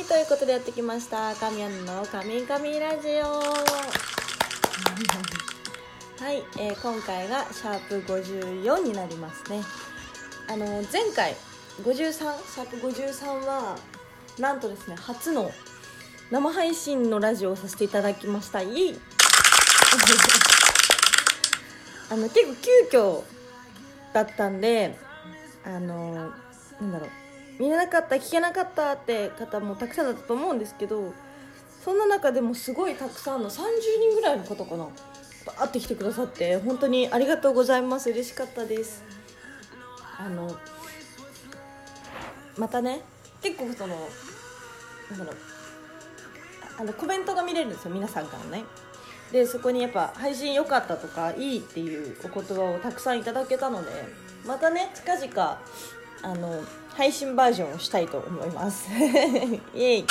いということでやってきました神谷の「神々ラジオ」はい、えー今回がシャープ54になりますね。あの前回53シャープ53はなんとですね初の生配信のラジオをさせていただきました。イエイ。あの結構急遽だったんであのなんだろう。見れなかった聞けなかったって方もたくさんだったと思うんですけどそんな中でもすごいたくさんの30人ぐらいの方かなバーって来てくださって本当にありがとうございます。嬉しかったです。あのまたね。結構そのなんだろう。あのコメントが見れるんですよ。皆さんからね。でそこにやっぱ配信良かったとかいいっていうお言葉をたくさんいただけたのでまたね近々あの配信バージョンをしたいと思います。イエイ。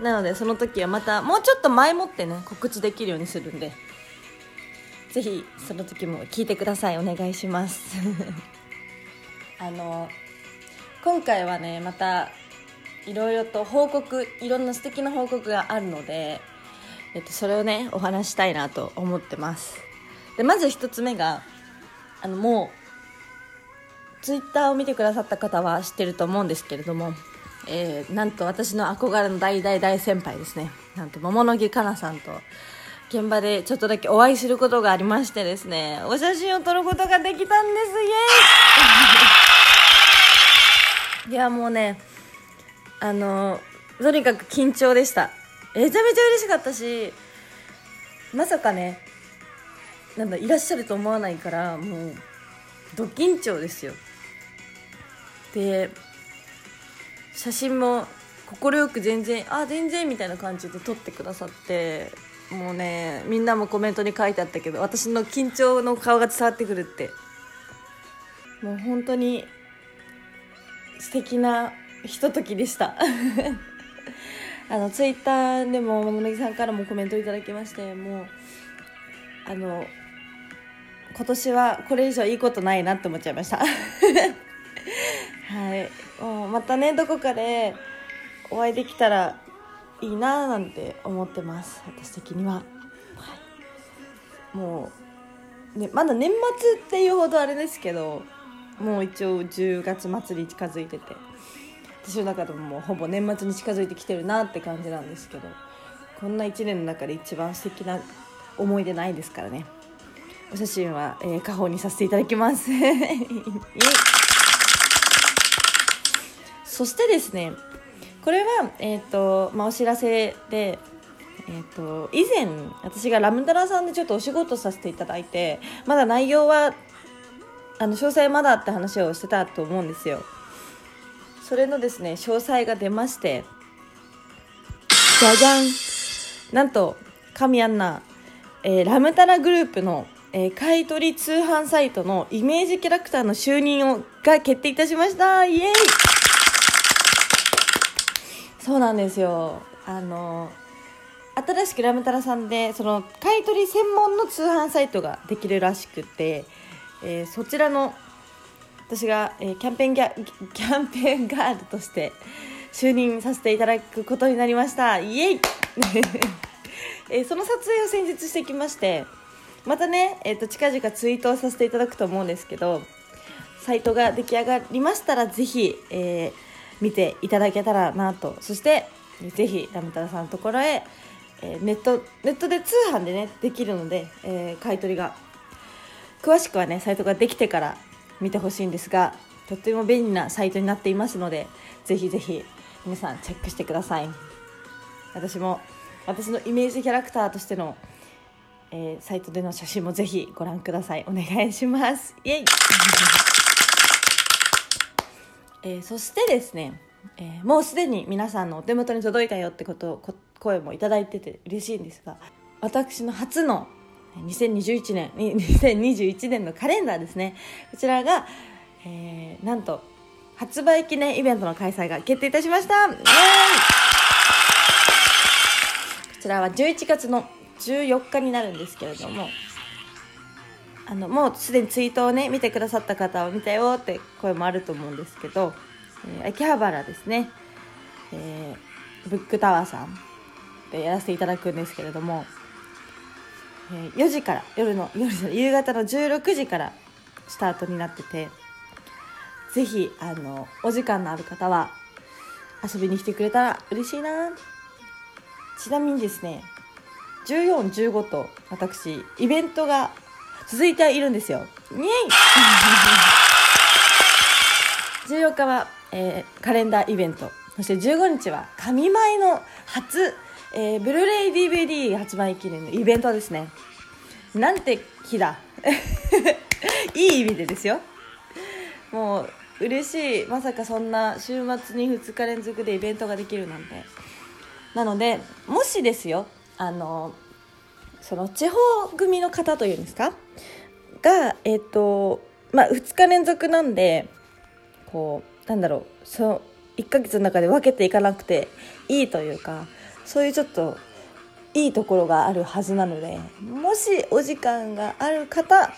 なのでその時はまたもうちょっと前もってね告知できるようにするんでぜひその時も聞いてください。お願いします。あの今回はねまたいろいろと報告いろんな素敵な報告があるので、えっと、それをねお話したいなと思ってます。でまず一つ目があのもうツイッターを見てくださった方は知ってると思うんですけれども、えーなんと私の憧れの大大大先輩ですね。なんと桃の木かなさんと現場でちょっとだけお会いすることがありましてですねお写真を撮ることができたんです。イエーイ！いやもうねあのとにかく緊張でした。めちゃめちゃ嬉しかったしまさかねなんだいらっしゃると思わないからもうド緊張ですよ。で写真も快く全然あ全然みたいな感じで撮ってくださってもうねみんなもコメントに書いてあったけど私の緊張の顔が伝わってくるって。もう本当に素敵なひとときでした。あのツイッターでも桃の木さんからもコメントいただきましてもうあの今年はこれ以上いいことないなって思っちゃいました。はい。もうまたねどこかでお会いできたらいいななんて思ってます。私的には、はい、もう、ね、まだ年末っていうほどあれですけどもう一応10月末に近づいてて私の中でももうほぼ年末に近づいてきてるなって感じなんですけどこんな1年の中で一番素敵な思い出ないですからね。お写真は、えー、家宝にさせていただきます。そしてですねこれは、えーとまあ、お知らせで、えー、と以前私がラムダラさんでちょっとお仕事させていただいてまだ内容はあの詳細まだって話をしてたと思うんですよ。それのですね詳細が出ましてじゃじゃん。なんと神アンナ、えーラムタラグループの、えー買い取り通販サイトのイメージキャラクターの就任をが決定いたしました。イエーイ。そうなんですよ。あの新しくラムタラさんでその買い取り専門の通販サイトができるらしくて、えーそちらの私が、えーキャンペーンギャキャンペーンガールとして就任させていただくことになりました。イエイ、えーその撮影を先日してきましてまたね、えー、と近々ツイートをさせていただくと思うんですけどサイトが出来上がりましたらぜひ、えー見ていただけたらなと。そしてぜひラムタラさんのところへ、えーネットネットで通販でねできるので、えー買い取りが詳しくはねサイトができてから見てほしいんですがとっても便利なサイトになっていますのでぜひぜひ皆さんチェックしてください。私も私のイメージキャラクターとしての、えーサイトでの写真もぜひご覧ください。お願いします。イエイ！えーそしてですね、えーもうすでに皆さんのお手元に届いたよってことをこ声もいただいてて嬉しいんですが私の初の2021年2021年のカレンダーですね。こちらが、えーなんと発売記念イベントの開催が決定いたしました。イエーイ。こちらは11月の14日になるんですけれどもあのもうすでにツイートをね見てくださった方は見たよって声もあると思うんですけどえー秋葉原ですね、えーブックタワーさんでやらせていただくんですけれども、え4時から夜の夜じゃない夕方の16時からスタートになっててぜひあのお時間のある方は遊びに来てくれたら嬉しいな。ちなみにですね1415と私イベントが続いているんですよ。イエイ！14日は、えーカレンダーイベント。そして15日は神前の初、えーブルーレイ DVD 発売記念のイベントですね。なんて日だ。いい意味でですよ。もう嬉しい。まさかそんな週末に2日連続でイベントができるなんて。なのでもしですよあのその地方組の方というんですか？がえっ、とまあ2日連続なんでこうなんだろうその1ヶ月の中で分けていかなくていいというかそういうちょっといいところがあるはずなのでもしお時間がある方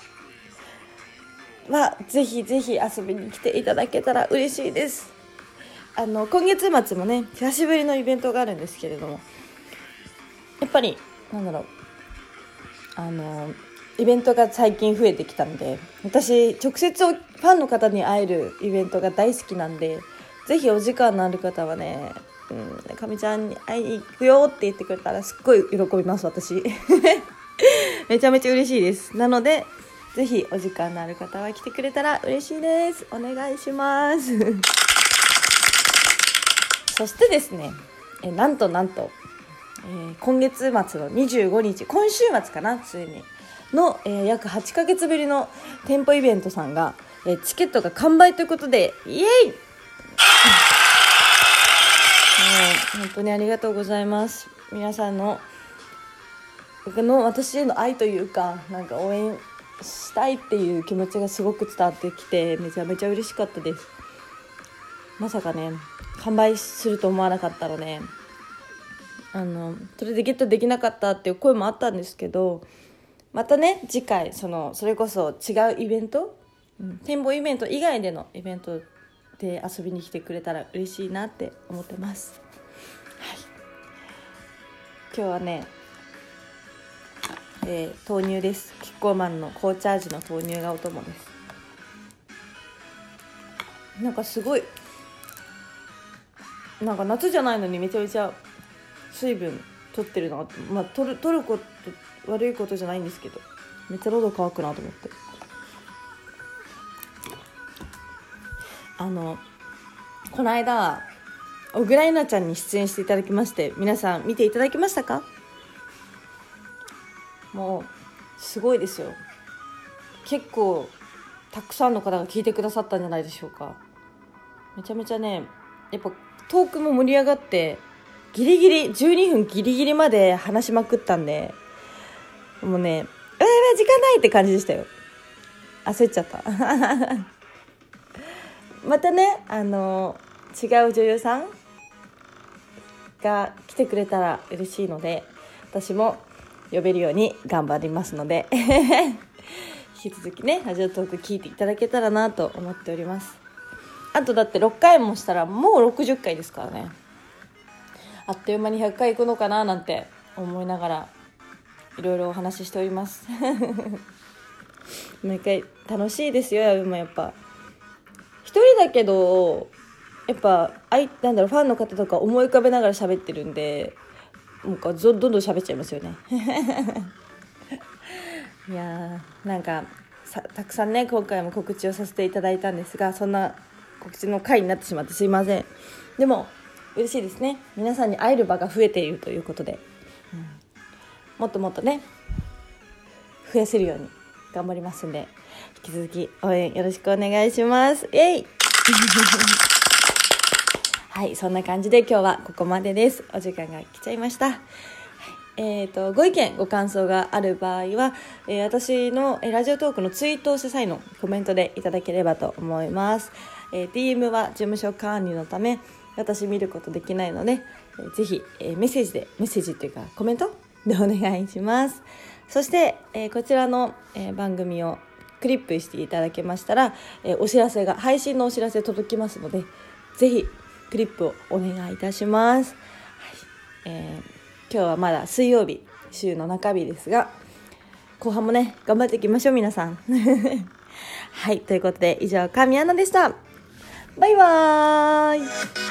はぜひぜひ遊びに来ていただけたら嬉しいです。あの今月末もね久しぶりのイベントがあるんですけれどもやっぱりなんだろうあのイベントが最近増えてきたので私直接ファンの方に会えるイベントが大好きなんでぜひお時間のある方はね「うんかみちゃんに会いに行くよ」って言ってくれたらすっごい喜びます私。めちゃめちゃ嬉しいです。なのでぜひお時間のある方は来てくれたら嬉しいです。お願いします。そしてですねえなんとなんと、えー今月末の25日今週末かなついにの、えー約8ヶ月ぶりの店舗イベントさんが、えーチケットが完売ということでイエイ！本当にありがとうございます。皆さんの僕の私への愛というかなんか応援したいっていう気持ちがすごく伝わってきてめちゃめちゃ嬉しかったです。まさかね完売すると思わなかったのであのそれでゲットできなかったっていう声もあったんですけどまたね次回そのそれこそ違うイベント、うん、展望イベント以外でのイベントで遊びに来てくれたら嬉しいなって思ってます、はい、今日はね、えー豆乳です。キッコーマンの紅茶味の豆乳がお供です。なんかすごいなんか夏じゃないのにめちゃめちゃ水分取ってるなまあ取る取ること悪いことじゃないんですけどめっちゃ喉乾くなと思って。あのこの間小倉優奈ちゃんに出演していただきまして皆さん見ていただきましたか？もうすごいですよ。結構たくさんの方が聞いてくださったんじゃないでしょうか。めちゃめちゃねやっぱトークも盛り上がってギリギリ12分ギリギリまで話しまくったんでもうね「えー、時間ない!」って感じでしたよ。焦っちゃった。またねあの違う女優さんが来てくれたら嬉しいので私も呼べるように頑張りますので 引き続きねラジオトーク聞いていただけたらなと思っております。あとだって6回もしたらもう60回ですからね。あっという間に100回行くのかななんて思いながらいろいろお話ししております。毎回楽しいですよやぶもやっぱ。一人だけどやっぱあいなんだろうファンの方とか思い浮かべながら喋ってるんでもうかどどんどん喋っちゃいますよね。いやーなんかさたくさんね今回も告知をさせていただいたんですがそんな告知の回になってしまってすいません。でも嬉しいですね。皆さんに会える場が増えているということで、うん。もっともっとね増やせるように頑張りますんで。引き続き応援よろしくお願いします。えい はいそんな感じで今日はここまでです。お時間が来ちゃいました。えー、とご意見ご感想がある場合は、えー私の、ラジオトークのツイートをした際のコメントでいただければと思います、えー DM は事務所管理のため私見ることできないので、えーぜひ、えーメッセージでメッセージっていうかコメントでお願いします。そして、えーこちらの、えー番組をクリップしていただけましたら、えーお知らせが配信のお知らせ届きますのでぜひクリップをお願いいたします、はい。えー今日はまだ水曜日週の中日ですが後半もね頑張っていきましょう皆さん。はい。ということで以上神アナでした。バイバーイ。